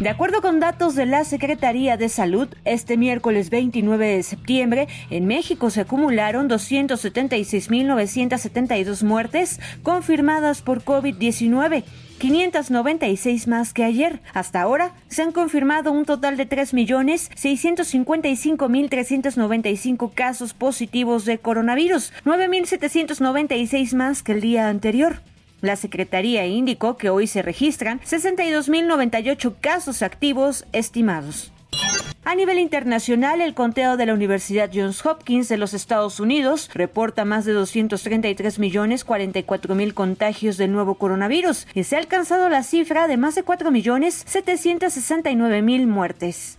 De acuerdo con datos de la Secretaría de Salud, este miércoles 29 de septiembre, en México se acumularon 276.972 muertes confirmadas por COVID-19. 596 más que ayer. Hasta ahora se han confirmado un total de 3.655.395 casos positivos de coronavirus, 9.796 más que el día anterior. La Secretaría indicó que hoy se registran 62.098 casos activos estimados. A nivel internacional, el conteo de la Universidad Johns Hopkins de los Estados Unidos reporta más de 233 millones 44 mil contagios del nuevo coronavirus y se ha alcanzado la cifra de más de 4 millones 769 mil muertes.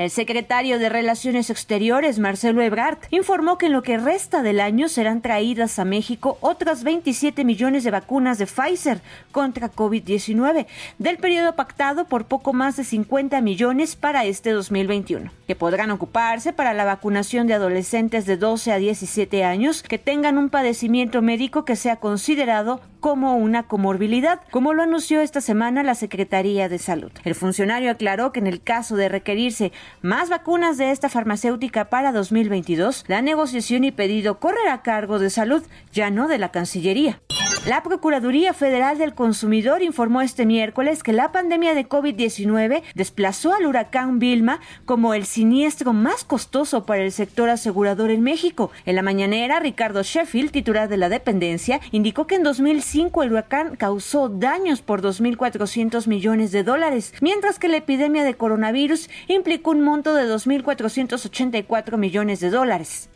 El secretario de Relaciones Exteriores, Marcelo Ebrard, informó que en lo que resta del año serán traídas a México otras 27 millones de vacunas de Pfizer contra COVID-19, del periodo pactado por poco más de 50 millones para este 2021, que podrán ocuparse para la vacunación de adolescentes de 12 a 17 años que tengan un padecimiento médico que sea considerado como una comorbilidad, como lo anunció esta semana la Secretaría de Salud. El funcionario aclaró que en el caso de requerirse más vacunas de esta farmacéutica para 2022, la negociación y pedido correrá a cargo de salud, ya no de la Cancillería. La Procuraduría Federal del Consumidor informó este miércoles que la pandemia de COVID-19 desplazó al huracán Vilma como el siniestro más costoso para el sector asegurador en México. En la mañanera, Ricardo Sheffield, titular de la dependencia, indicó que en 2005 el huracán causó daños por 2.400 millones de dólares, mientras que la epidemia de coronavirus implicó un monto de 2.484 millones de dólares.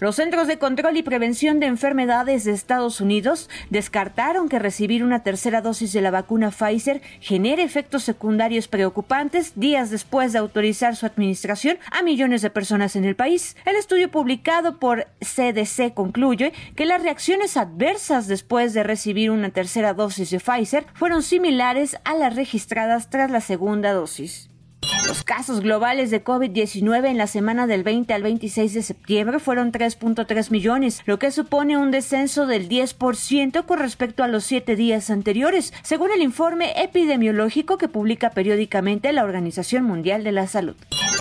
Los Centros de Control y Prevención de Enfermedades de Estados Unidos descartaron que recibir una tercera dosis de la vacuna Pfizer genere efectos secundarios preocupantes días después de autorizar su administración a millones de personas en el país. El estudio publicado por CDC concluye que las reacciones adversas después de recibir una tercera dosis de Pfizer fueron similares a las registradas tras la segunda dosis. Los casos globales de COVID-19 en la semana del 20 al 26 de septiembre fueron 3.3 millones, lo que supone un descenso del 10% con respecto a los siete días anteriores, según el informe epidemiológico que publica periódicamente la Organización Mundial de la Salud.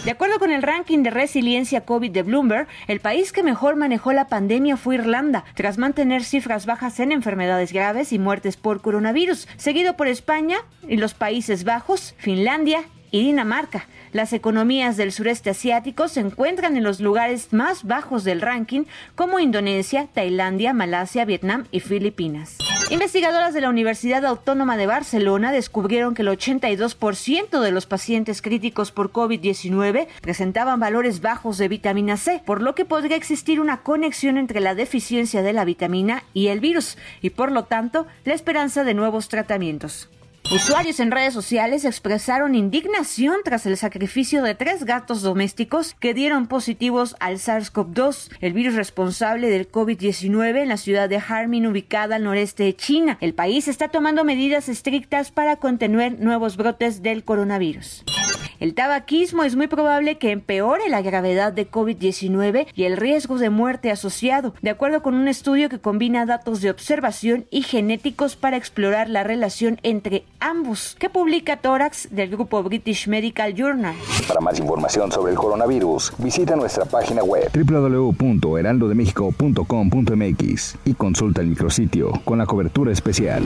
De acuerdo con el ranking de resiliencia COVID de Bloomberg, el país que mejor manejó la pandemia fue Irlanda, tras mantener cifras bajas en enfermedades graves y muertes por coronavirus, seguido por España y los Países Bajos, Finlandia y Dinamarca. Las economías del sureste asiático se encuentran en los lugares más bajos del ranking, como Indonesia, Tailandia, Malasia, Vietnam y Filipinas. Investigadoras de la Universidad Autónoma de Barcelona descubrieron que el 82% de los pacientes críticos por COVID-19 presentaban valores bajos de vitamina C, por lo que podría existir una conexión entre la deficiencia de la vitamina y el virus, y por lo tanto la esperanza de nuevos tratamientos. Usuarios en redes sociales expresaron indignación tras el sacrificio de tres gatos domésticos que dieron positivos al SARS-CoV-2, el virus responsable del COVID-19 en la ciudad de Harbin ubicada al noreste de China. El país está tomando medidas estrictas para contener nuevos brotes del coronavirus. El tabaquismo es muy probable que empeore la gravedad de COVID-19 y el riesgo de muerte asociado, de acuerdo con un estudio que combina datos de observación y genéticos para explorar la relación entre ambos, que publica Tórax del grupo British Medical Journal. Para más información sobre el coronavirus, visita nuestra página web www.heraldodemexico.com.mx y consulta el micrositio con la cobertura especial.